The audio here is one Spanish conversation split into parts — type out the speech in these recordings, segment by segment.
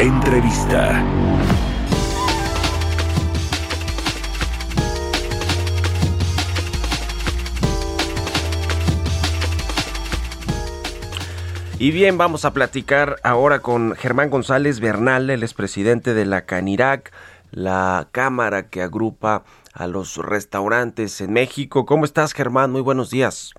Entrevista. Y bien, vamos a platicar ahora con Germán González Bernal, el expresidente de la Canirac, la cámara que agrupa a los restaurantes en México. ¿Cómo estás, Germán? Muy buenos días.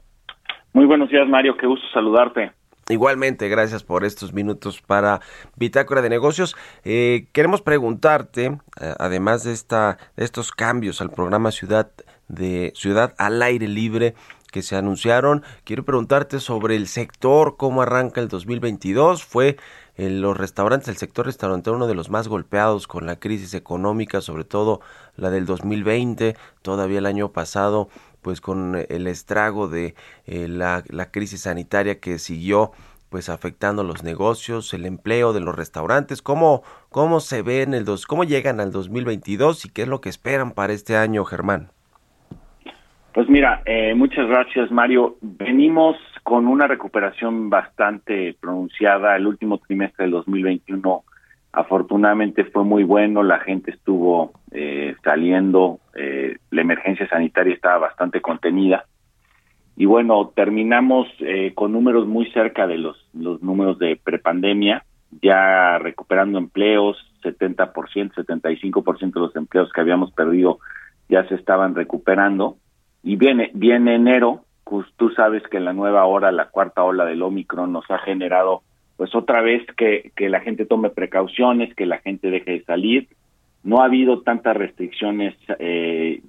Muy buenos días, Mario. Qué gusto saludarte. Igualmente, gracias por estos minutos para Bitácora de Negocios. Eh, queremos preguntarte, eh, además de, esta, de estos cambios al programa Ciudad de Ciudad al Aire Libre, que se anunciaron. Quiero preguntarte sobre el sector, cómo arranca el 2022. Fue en los restaurantes, el sector restaurante uno de los más golpeados con la crisis económica, sobre todo la del 2020, todavía el año pasado, pues con el estrago de eh, la, la crisis sanitaria que siguió pues afectando los negocios, el empleo de los restaurantes, cómo, cómo se ven el dos, cómo llegan al 2022 y qué es lo que esperan para este año, Germán. Pues mira, eh, muchas gracias Mario. Venimos con una recuperación bastante pronunciada. El último trimestre del 2021 afortunadamente fue muy bueno, la gente estuvo eh, saliendo, eh, la emergencia sanitaria estaba bastante contenida. Y bueno, terminamos con números muy cerca de los, los números de prepandemia, ya recuperando empleos, 70%, 75% de los empleos que habíamos perdido ya se estaban recuperando y viene, viene enero, pues tú sabes que la nueva hora, la cuarta ola del Omicron nos ha generado pues otra vez que, que la gente tome precauciones, que la gente deje de salir. No ha habido tantas restricciones eh,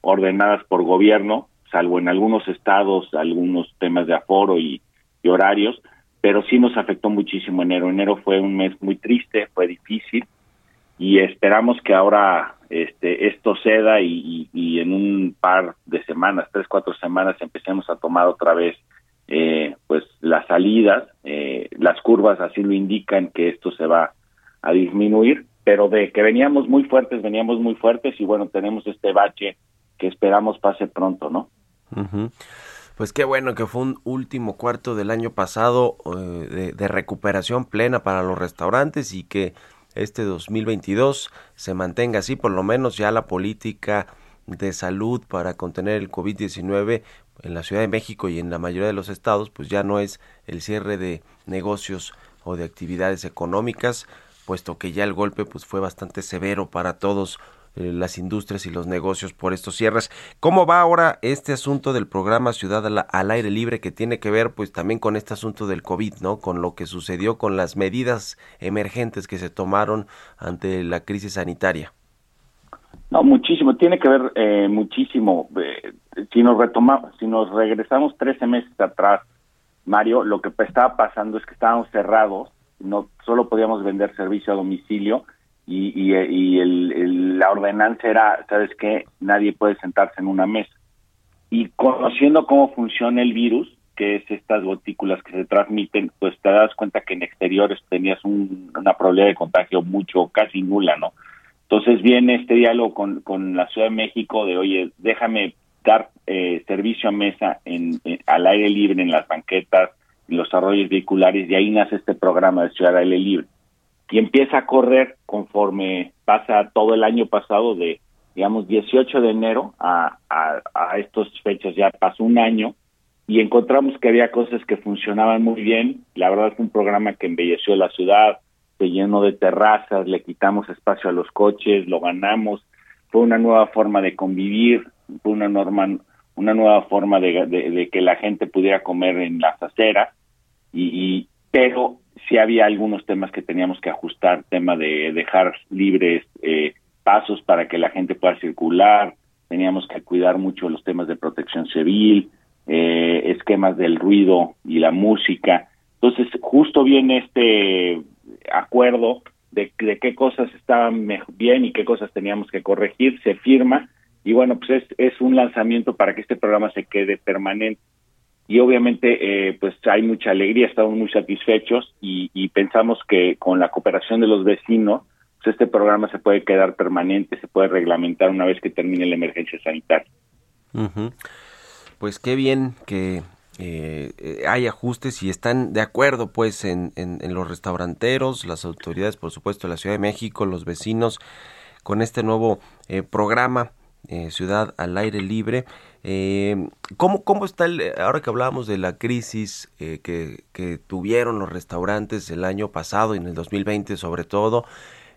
ordenadas por gobierno, salvo en algunos estados, algunos temas de aforo y, y horarios, pero sí nos afectó muchísimo enero. Enero fue un mes muy triste, fue difícil y esperamos que ahora este esto ceda y, y, en un par de semanas, tres, cuatro semanas, empecemos a tomar otra vez eh, pues las salidas, eh, las curvas así lo indican que esto se va a disminuir, pero de que veníamos muy fuertes, veníamos muy fuertes y bueno, tenemos este bache que esperamos pase pronto, ¿no? Pues qué bueno que fue un último cuarto del año pasado eh, de recuperación plena para los restaurantes y que este 2022 se mantenga así, por lo menos ya la política de salud para contener el COVID-19 en la Ciudad de México y en la mayoría de los estados, pues ya no es el cierre de negocios o de actividades económicas, puesto que ya el golpe pues fue bastante severo para todos eh, las industrias y los negocios por estos cierres. ¿Cómo va ahora este asunto del programa Ciudad al, Aire Libre que tiene que ver pues también con este asunto del COVID, ¿no? Con lo que sucedió con las medidas emergentes que se tomaron ante la crisis sanitaria. No, muchísimo, tiene que ver eh, muchísimo. Eh, si nos retomamos, si nos regresamos 13 meses atrás, Mario, lo que estaba pasando es que estábamos cerrados, no solo podíamos vender servicio a domicilio y, y, el, la ordenanza era, ¿sabes qué? Nadie puede sentarse en una mesa. Y conociendo cómo funciona el virus, que es estas gotículas que se transmiten, pues te das cuenta que en exteriores tenías una probabilidad de contagio mucho, casi nula, ¿no? Entonces viene este diálogo con, con la Ciudad de México de, oye, déjame dar eh, servicio a mesa en, al aire libre en las banquetas, en los arroyos vehiculares, y ahí nace este programa de Ciudad al Aire Libre y empieza a correr conforme pasa todo el año pasado de digamos 18 de enero a, a, estas fechas ya pasó un año y encontramos que había cosas que funcionaban muy bien. La verdad fue un programa que embelleció la ciudad se llenó de terrazas le quitamos espacio a los coches lo ganamos. Fue una nueva forma de convivir fue una norma una nueva forma de, de, que la gente pudiera comer en las aceras. Y, y pero sí había algunos temas que teníamos que ajustar, tema de dejar libres eh, pasos para que la gente pueda circular, teníamos que cuidar mucho los temas de protección civil, eh, esquemas del ruido y la música. Entonces, viene este acuerdo de, de qué cosas estaban bien y qué cosas teníamos que corregir, se firma y bueno, pues es, es un lanzamiento para que este programa se quede permanente. Y obviamente, eh, pues hay mucha alegría, estamos muy satisfechos y, y pensamos que con la cooperación de los vecinos, pues este programa se puede quedar permanente, se puede reglamentar una vez que termine la emergencia sanitaria. Pues qué bien que eh, hay ajustes y están de acuerdo pues en, en, los restauranteros, las autoridades por supuesto de la Ciudad de México, los vecinos con este nuevo eh, programa eh, Ciudad al aire libre. Eh, ¿cómo, ¿Cómo está el, ahora que hablábamos de la crisis que, que tuvieron los restaurantes el año pasado y en el 2020 sobre todo?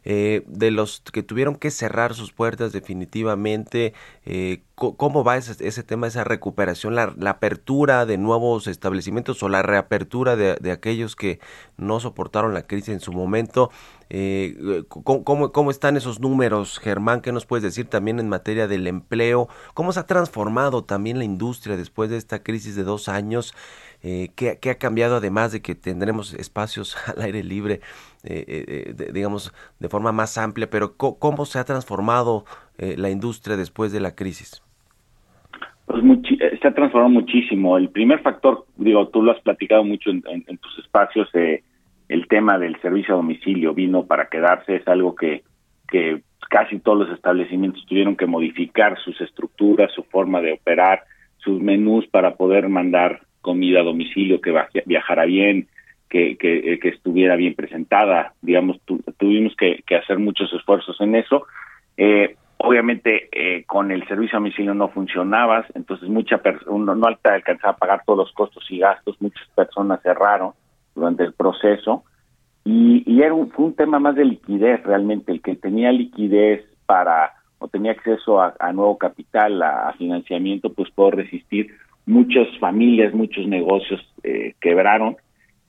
Eh, de los que tuvieron que cerrar sus puertas definitivamente, eh, ¿cómo va ese, ese, tema, esa recuperación, la, apertura de nuevos establecimientos o la reapertura de, aquellos que no soportaron la crisis en su momento? Eh, ¿cómo, ¿cómo, están esos números, Germán? ¿Qué nos puedes decir también en materia del empleo? ¿Cómo se ha transformado también la industria después de esta crisis de dos años? Eh, ¿qué, ha cambiado además de que tendremos espacios al aire libre, eh, eh, digamos, de forma más amplia? Pero ¿cómo, se ha transformado la industria después de la crisis? Pues se ha transformado muchísimo. El primer factor, digo, tú lo has platicado mucho en, tus espacios, el tema del servicio a domicilio vino para quedarse, es algo que, que casi todos los establecimientos tuvieron que modificar sus estructuras, su forma de operar, sus menús para poder mandar comida a domicilio que viajara bien, que, que, estuviera bien presentada. Digamos, tuvimos que, hacer muchos esfuerzos en eso. Eh, obviamente, eh, con el servicio a domicilio no funcionaba, entonces mucha uno no alcanzaba a pagar todos los costos y gastos, muchas personas cerraron durante el proceso. Y, y era un, fue un tema más de liquidez realmente, el que tenía liquidez para o tenía acceso a, nuevo capital, a, financiamiento, pues puedo resistir muchas familias, muchos negocios eh, quebraron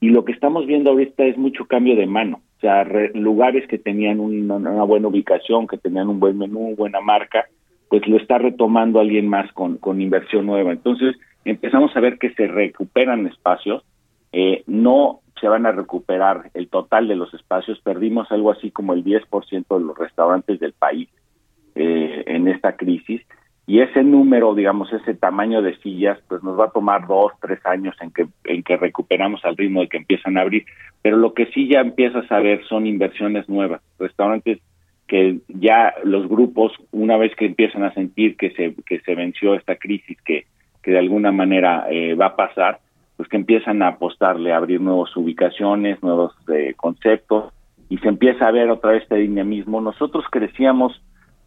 y lo que estamos viendo ahorita es mucho cambio de mano, o sea, lugares que tenían una, buena ubicación, que tenían un buen menú, buena marca, pues lo está retomando alguien más con, con inversión nueva. Entonces empezamos a ver que se recuperan espacios, eh, no se van a recuperar el total de los espacios, perdimos algo así como el 10% de los restaurantes del país eh, en esta crisis y ese número, digamos, ese tamaño de sillas, pues nos va a tomar dos, tres años en que, en que recuperamos al ritmo de que empiezan a abrir. Pero lo que sí ya empiezas a ver son inversiones nuevas, restaurantes que ya los grupos, una vez que empiezan a sentir que se, que se venció esta crisis, que, que de alguna manera eh, va a pasar, pues que empiezan a apostarle, a abrir nuevas ubicaciones, nuevos eh, conceptos, y se empieza a ver otra vez este dinamismo. Nosotros crecíamos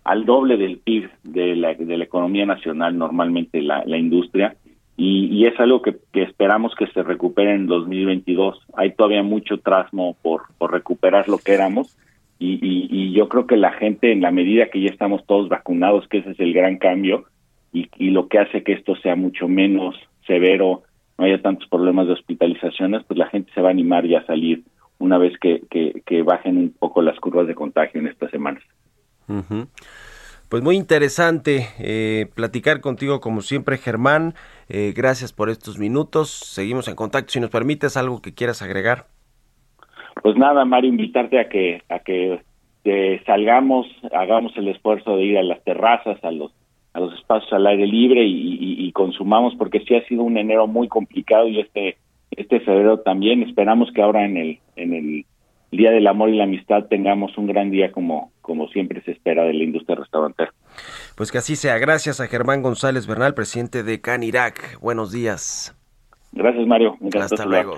al doble del PIB de la, de la economía nacional normalmente la, industria y, y, es algo que, esperamos que se recupere en 2022. Hay todavía mucho trasmo por, recuperar lo que éramos y, yo creo que la gente en la medida que ya estamos todos vacunados, que ese es el gran cambio y, lo que hace que esto sea mucho menos severo, no haya tantos problemas de hospitalizaciones, pues la gente se va a animar ya a salir una vez que bajen un poco las curvas de contagio en estas semanas. Pues muy interesante eh, platicar contigo como siempre, Germán. Eh, gracias por estos minutos. Seguimos en contacto. Si nos permites algo que quieras agregar. Pues nada, Mario, invitarte a que a que eh, salgamos, hagamos el esfuerzo de ir a las terrazas, a los a los espacios al aire libre y, y consumamos, porque sí ha sido un enero muy complicado y este este febrero también. Esperamos que ahora en el en el Día del Amor y la Amistad tengamos un gran día como, como siempre se espera de la industria restaurantera. Pues que así sea. Gracias a Germán González Bernal, presidente de Canirac. Buenos días. Gracias, Mario. Hasta luego.